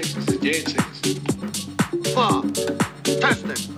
sings the dancing. Four. Testing.